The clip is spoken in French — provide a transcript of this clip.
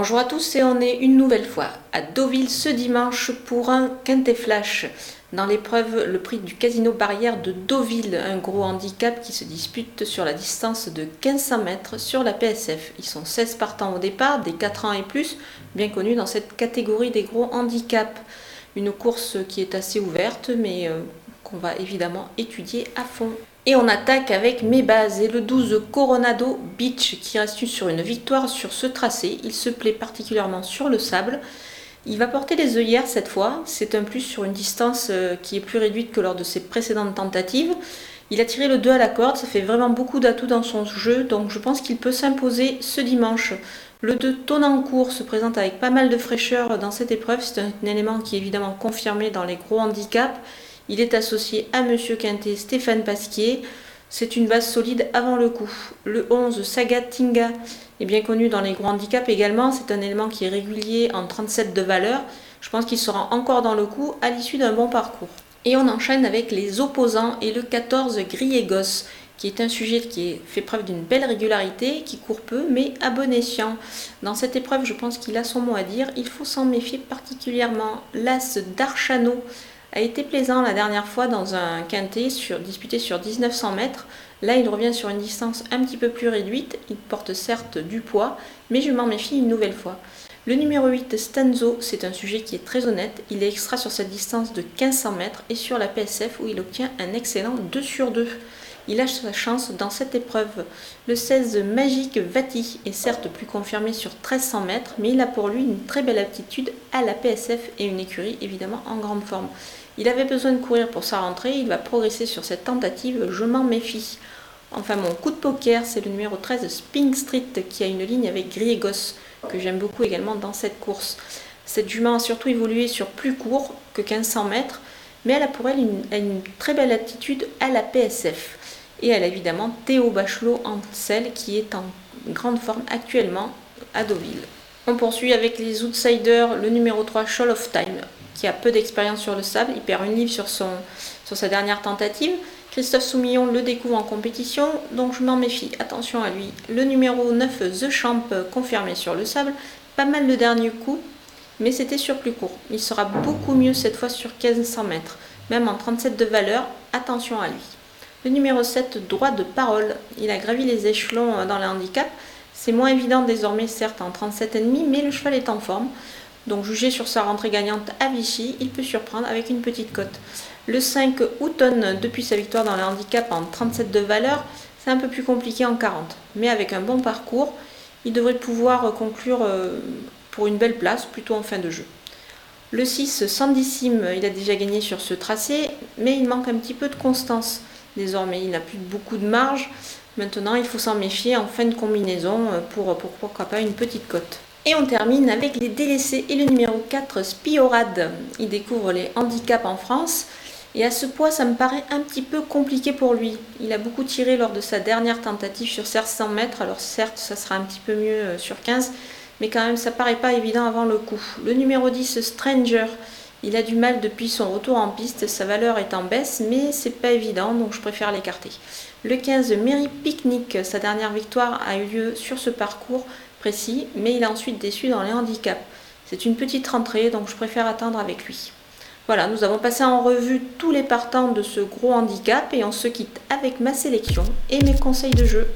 Bonjour à tous et on est une nouvelle fois à Deauville ce dimanche pour un quintet flash. Dans l'épreuve, le prix du casino barrière de Deauville, un gros handicap qui se dispute sur la distance de 1500 mètres sur la PSF. Ils sont 16 partants au départ, des 4 ans et plus, bien connus dans cette catégorie des gros handicaps. Une course qui est assez ouverte mais euh, qu'on va évidemment étudier à fond. Et on attaque avec mes bases et le 12 Coronado Beach qui reste sur une victoire sur ce tracé. Il se plaît particulièrement sur le sable. Il va porter les œillères cette fois. C'est un plus sur une distance euh, qui est plus réduite que lors de ses précédentes tentatives. Il a tiré le 2 à la corde, ça fait vraiment beaucoup d'atouts dans son jeu, donc je pense qu'il peut s'imposer ce dimanche. Le 2 en cours se présente avec pas mal de fraîcheur dans cette épreuve, c'est un élément qui est évidemment confirmé dans les gros handicaps. Il est associé à Monsieur Quintet Stéphane Pasquier. C'est une base solide avant le coup. Le 11 Saga Tinga est bien connu dans les gros handicaps également. C'est un élément qui est régulier en 37 de valeur. Je pense qu'il sera encore dans le coup à l'issue d'un bon parcours. Et on enchaîne avec les opposants et le 14 Grillé Gosse, qui est un sujet qui fait preuve d'une belle régularité, qui court peu, mais à bon escient. Dans cette épreuve, je pense qu'il a son mot à dire. Il faut s'en méfier particulièrement. L'As d'Archano a été plaisant la dernière fois dans un quintet disputé sur 1900 mètres. Là, il revient sur une distance un petit peu plus réduite. Il porte certes du poids, mais je m'en méfie une nouvelle fois. Le numéro 8, Stanzo, c'est un sujet qui est très honnête. Il est extra sur cette distance de 1500 mètres et sur la PSF où il obtient un excellent 2 sur 2. Il a sa chance dans cette épreuve. Le 16 Magique Vati est certes plus confirmé sur 1300 mètres, mais il a pour lui une très belle aptitude à la PSF et une écurie évidemment en grande forme. Il avait besoin de courir pour sa rentrée, il va progresser sur cette tentative, je m'en méfie. Enfin, mon coup de poker, c'est le numéro 13 Spring Street qui a une ligne avec Gris et que j'aime beaucoup également dans cette course. Cette jument a surtout évolué sur plus court que 1500 mètres, mais elle a pour elle une, très belle attitude à la PSF. Et elle a évidemment Théo Bachelot en selle qui est en grande forme actuellement à Deauville. On poursuit avec les outsiders, le numéro 3 Shoal of Time, qui a peu d'expérience sur le sable. Il perd une livre sur, sa dernière tentative. Christophe Soumillon le découvre en compétition, donc je m'en méfie. Attention à lui. Le numéro 9, The Champ, confirmé sur le sable. Pas mal le dernier coup, mais c'était sur plus court. Il sera beaucoup mieux cette fois sur 1500 mètres, même en 37 de valeur. Attention à lui. Le numéro 7, Droit de parole. Il a gravi les échelons dans le handicap. C'est moins évident désormais, certes, en 37,5, mais le cheval est en forme. Donc jugé sur sa rentrée gagnante à Vichy, il peut surprendre avec une petite cote. Le 5 Houghton, depuis sa victoire dans le handicap en 37 de valeur, c'est un peu plus compliqué en 40. Mais avec un bon parcours, il devrait pouvoir conclure euh, pour une belle place, plutôt en fin de jeu. Le 6 Sandissime, il a déjà gagné sur ce tracé, mais il manque un petit peu de constance désormais. Il n'a plus beaucoup de marge. Maintenant, il faut s'en méfier en fin de combinaison pour, pour pourquoi pas une petite cote. Et on termine avec les délaissés et le numéro 4, Spiorad. Il découvre les handicaps en France. Et à ce poids, ça me paraît un petit peu compliqué pour lui. Il a beaucoup tiré lors de sa dernière tentative sur 100 mètres. Alors certes, ça sera un petit peu mieux euh, sur 15. Mais quand même, ça paraît pas évident avant le coup. Le numéro 10, Stranger. Il a du mal depuis son retour en piste, sa valeur est en baisse, mais c'est pas évident, donc je préfère l'écarter. Le 15, Mary Picnic, sa dernière victoire a eu lieu sur ce parcours précis, mais il a ensuite déçu dans les handicaps. C'est une petite rentrée, donc je préfère attendre avec lui. Voilà, nous avons passé en revue tous les partants de ce gros handicap et on se quitte avec ma sélection et mes conseils de jeu.